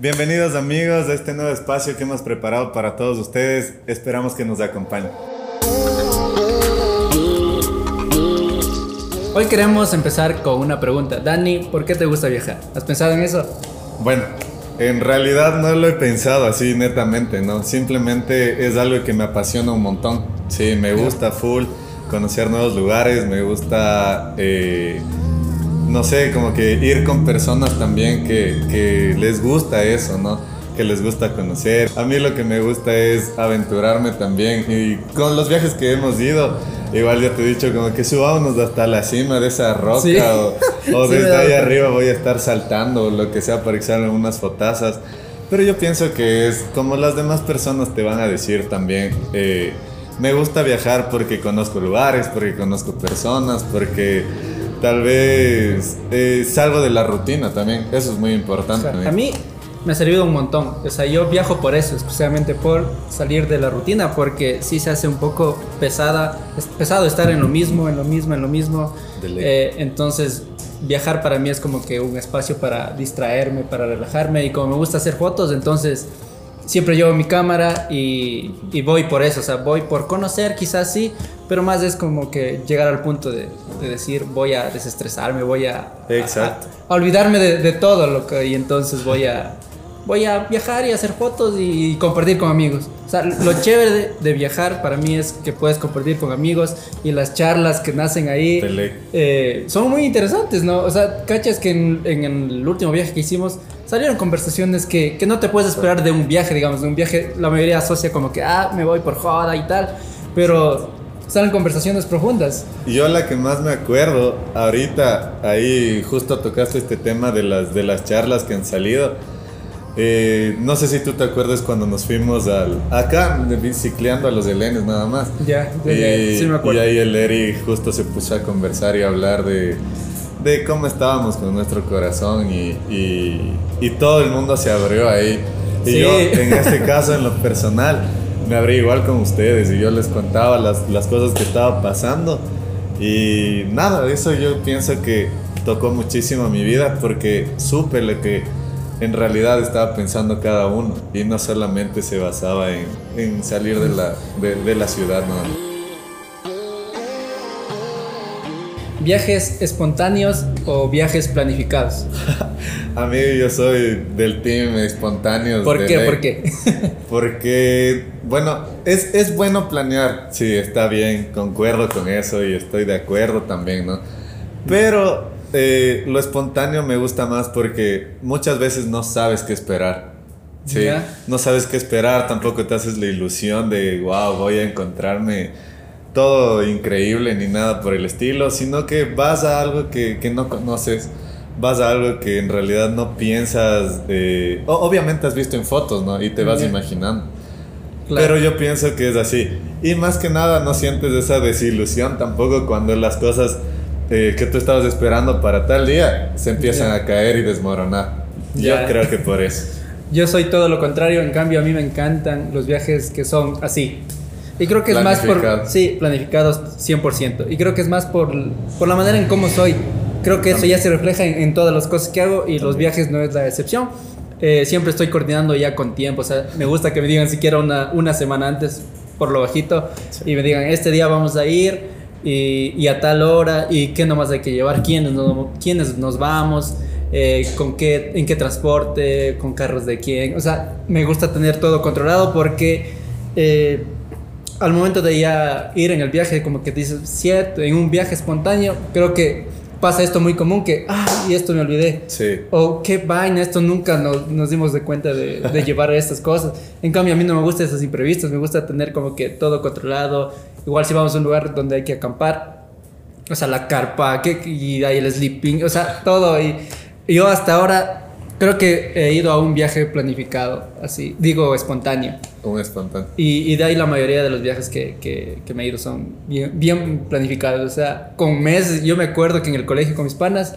Bienvenidos amigos a este nuevo espacio que hemos preparado para todos ustedes. Esperamos que nos acompañen. Hoy queremos empezar con una pregunta. Dani, ¿por qué te gusta viajar? ¿Has pensado en eso? Bueno, en realidad no lo he pensado así netamente, ¿no? Simplemente es algo que me apasiona un montón. Sí, me gusta full conocer nuevos lugares, me gusta... Eh, no sé, como que ir con personas también que, que, les gusta eso, ¿no? Que les gusta conocer. A mí lo que me gusta es aventurarme también. Y con los viajes que hemos ido, igual ya te he dicho, como que subámonos hasta la cima de esa roca o, desde ahí arriba voy a estar saltando o lo que sea para echar unas fotazas. Pero yo pienso que es como las demás personas te van a decir también. Eh, me gusta viajar porque conozco lugares, porque conozco personas, porque tal vez eh, salgo de la rutina también. Eso es muy importante. a mí me ha servido un montón. O sea, yo viajo por eso, especialmente por salir de la rutina, porque sí se hace un poco pesada, es pesado estar en lo mismo, en lo mismo, en lo mismo. Eh, entonces, viajar para mí es como que un espacio para distraerme, para relajarme y como me gusta hacer fotos, entonces siempre llevo mi cámara y, y, voy por eso, o sea, voy por conocer quizás sí, pero más es como que llegar al punto de, de decir voy a desestresarme, voy a, Exacto. a, olvidarme de, de, todo lo que y entonces voy a voy a viajar y hacer fotos y, compartir con amigos. O sea, lo chévere de, viajar para mí es que puedes compartir con amigos y las charlas que nacen ahí eh, son muy interesantes, ¿no? O sea, cachas que en, en, el último viaje que hicimos salieron conversaciones que, que no te puedes esperar de un viaje, digamos, de un viaje la mayoría asocia como que, ah, me voy por joda y tal, pero salen conversaciones profundas. Yo la que más me acuerdo, ahorita ahí justo tocaste este tema de las, de las charlas que han salido eh, no sé si tú te acuerdas cuando nos fuimos al acá bicicleando a los helenes nada más. Ya, y, sí me acuerdo. Y ahí el Eri justo se puso a conversar y a hablar de, de cómo estábamos con nuestro corazón y, y, todo el mundo se abrió ahí. Y yo, en este caso, en lo personal, me abrí igual con ustedes y yo les contaba las, las cosas que estaba pasando. Y nada, eso yo pienso que tocó muchísimo mi vida porque supe lo que en realidad estaba pensando cada uno y no solamente se basaba en, en salir de la, de, la ciudad. ¿no? ¿Viajes espontáneos o viajes planificados? A mí yo soy del team espontáneos. ¿Por qué? ¿Por qué? Porque, bueno, es, es bueno planear. Sí, está bien, concuerdo con eso y estoy de acuerdo también, ¿no? Pero eh, lo espontáneo me gusta más porque muchas veces no sabes qué esperar. Sí, no sabes qué esperar, tampoco te haces la ilusión de, wow, voy a encontrarme todo increíble ni nada por el estilo, sino que vas a algo que, que no conoces, vas a algo que en realidad no piensas, eh, obviamente has visto en fotos, ¿no? Y te vas imaginando. Pero yo pienso que es así. Y más que nada no sientes esa desilusión tampoco cuando las cosas eh, que tú estabas esperando para tal día se empiezan a caer y desmoronar. Yo creo que por eso. Yo soy todo lo contrario, en cambio a mí me encantan los viajes que son así. Y creo que es más por... Sí, planificados 100%. Y creo que es más por, por la manera en cómo soy. Creo que eso ya se refleja en, todas las cosas que hago y los viajes no es la excepción. Eh, siempre estoy coordinando ya con tiempo. O sea, me gusta que me digan siquiera una, una semana antes por lo bajito y me digan, este día vamos a ir y, a tal hora y qué nomás hay que llevar, quiénes nos, quiénes nos vamos, eh, con qué, en qué transporte, con carros de quién. O sea, me gusta tener todo controlado porque eh, al momento de ya ir en el viaje, como que dices, cierto, en un viaje espontáneo, creo que pasa esto muy común que, ah, y esto me olvidé. Sí. O qué vaina, esto nunca nos, nos dimos de cuenta de, de llevar estas cosas. En cambio, a mí no me gustan esos imprevistos, me gusta tener como que todo controlado, Igual si vamos a un lugar donde hay que acampar, o sea, la carpa, que, y ahí el sleeping, o sea, todo. Y, yo hasta ahora creo que he ido a un viaje planificado, así, digo espontáneo. Un espontáneo. Y, y de ahí la mayoría de los viajes que, que, que, me he ido son bien, bien planificados. O sea, con meses, yo me acuerdo que en el colegio con mis panas,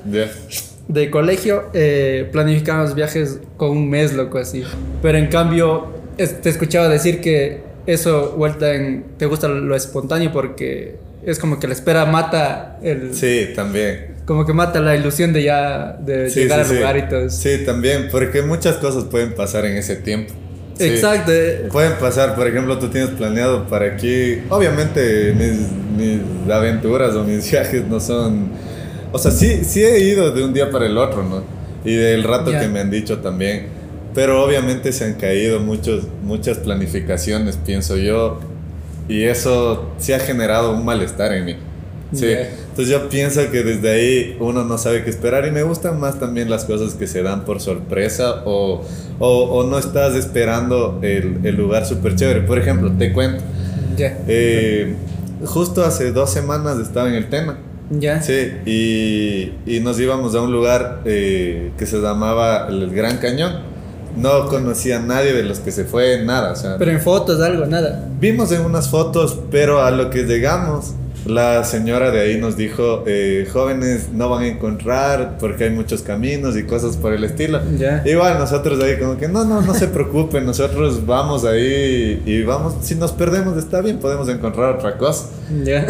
de colegio, eh, planificábamos viajes con un mes, loco, así. Pero en cambio, te escuchaba decir que eso vuelta en te gusta lo espontáneo porque es como que la espera mata el sí también como que mata la ilusión de ya de llegar al lugar y todo eso. Sí, también, porque muchas cosas pueden pasar en ese tiempo. Exacto. Pueden pasar, por ejemplo, tú tienes planeado para aquí. Obviamente, mis, mis aventuras o mis viajes no son. O sea, sí, sí he ido de un día para el otro, ¿no? Y del rato que me han dicho también. Pero obviamente se han caído muchos, muchas planificaciones, pienso yo. Y eso sí ha generado un malestar en mí. Sí. Entonces yo pienso que desde ahí uno no sabe qué esperar y me gustan más también las cosas que se dan por sorpresa o, o, o no estás esperando el, el lugar súper chévere. Por ejemplo, te cuento. Ya. Eh, justo hace dos semanas estaba en el tema. Ya. Sí, y, y nos íbamos a un lugar eh, que se llamaba el Gran Cañón. No conocía a nadie de los que se fue, nada. O sea, pero en fotos, algo, nada. Vimos en unas fotos, pero a lo que llegamos la señora de ahí nos dijo, eh, jóvenes no van a encontrar porque hay muchos caminos y cosas por el estilo. Igual nosotros ahí como que no, no, no se preocupen, nosotros vamos ahí y vamos, si nos perdemos está bien, podemos encontrar otra cosa.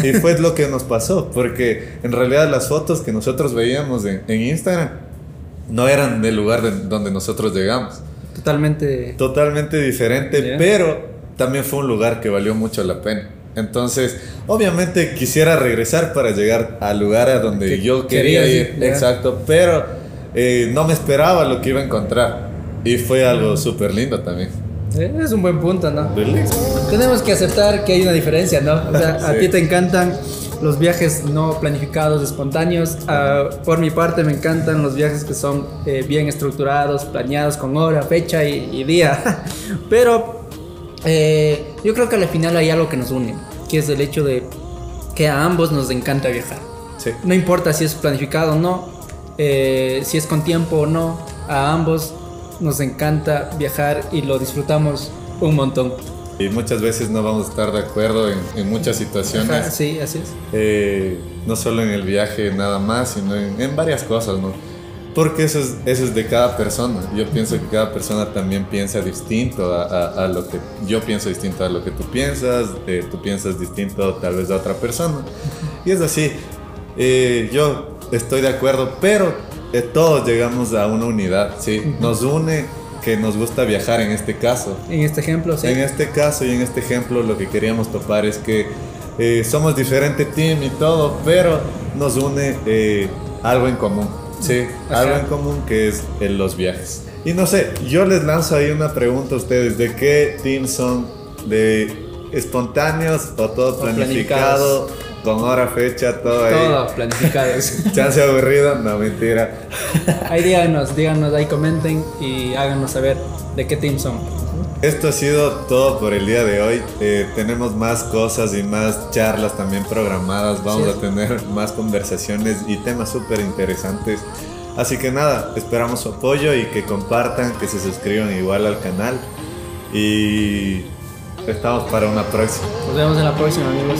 Y fue lo que nos pasó, porque en realidad las fotos que nosotros veíamos en, Instagram no eran del lugar donde nosotros llegamos. Totalmente. Totalmente diferente, pero también fue un lugar que valió mucho la pena. Entonces, obviamente quisiera regresar para llegar al lugar a donde yo quería ir. Exacto, pero eh, no me esperaba lo que iba a encontrar. Y fue algo súper lindo también. Es un buen punto, ¿no? Tenemos que aceptar que hay una diferencia, ¿no? O sea, a ti te encantan los viajes no planificados, espontáneos. Ah, por mi parte, me encantan los viajes que son eh, bien estructurados, planeados con hora, fecha y, y día. Pero eh, yo creo que al final hay algo que nos une, que es el hecho de que a ambos nos encanta viajar. No importa si es planificado o no, eh, si es con tiempo o no, a ambos nos encanta viajar y lo disfrutamos un montón. Y muchas veces no vamos a estar de acuerdo en, muchas situaciones. sí, así es. Eh, no solo en el viaje nada más, sino en, en varias cosas, ¿no? Porque eso es, eso es de cada persona. Yo pienso que cada persona también piensa distinto a, a, lo que yo pienso distinto a lo que tú piensas, eh, tú piensas distinto tal vez a otra persona. Y es así. Eh, yo estoy de acuerdo, pero eh, todos llegamos a una unidad, ¿sí? Nos une que nos gusta viajar en este caso. En este ejemplo, sí. En este caso y en este ejemplo lo que queríamos topar es que somos diferente team y todo, pero nos une algo en común. Sí, algo en común que es en los viajes. Y no sé, yo les lanzo ahí una pregunta a ustedes, ¿de qué team son? ¿De espontáneos o todo planificado? Con hora, fecha, todo ahí. Todo planificado. Chance aburrido, no mentira. Ahí díganos, díganos, ahí comenten y háganos saber de qué team son. Esto ha sido todo por el día de hoy. Eh, tenemos más cosas y más charlas también programadas. Vamos a tener más conversaciones y temas súper interesantes. Así que nada, esperamos su apoyo y que compartan, que se suscriban igual al canal. Y estamos para una próxima. Nos vemos en la próxima, amigos.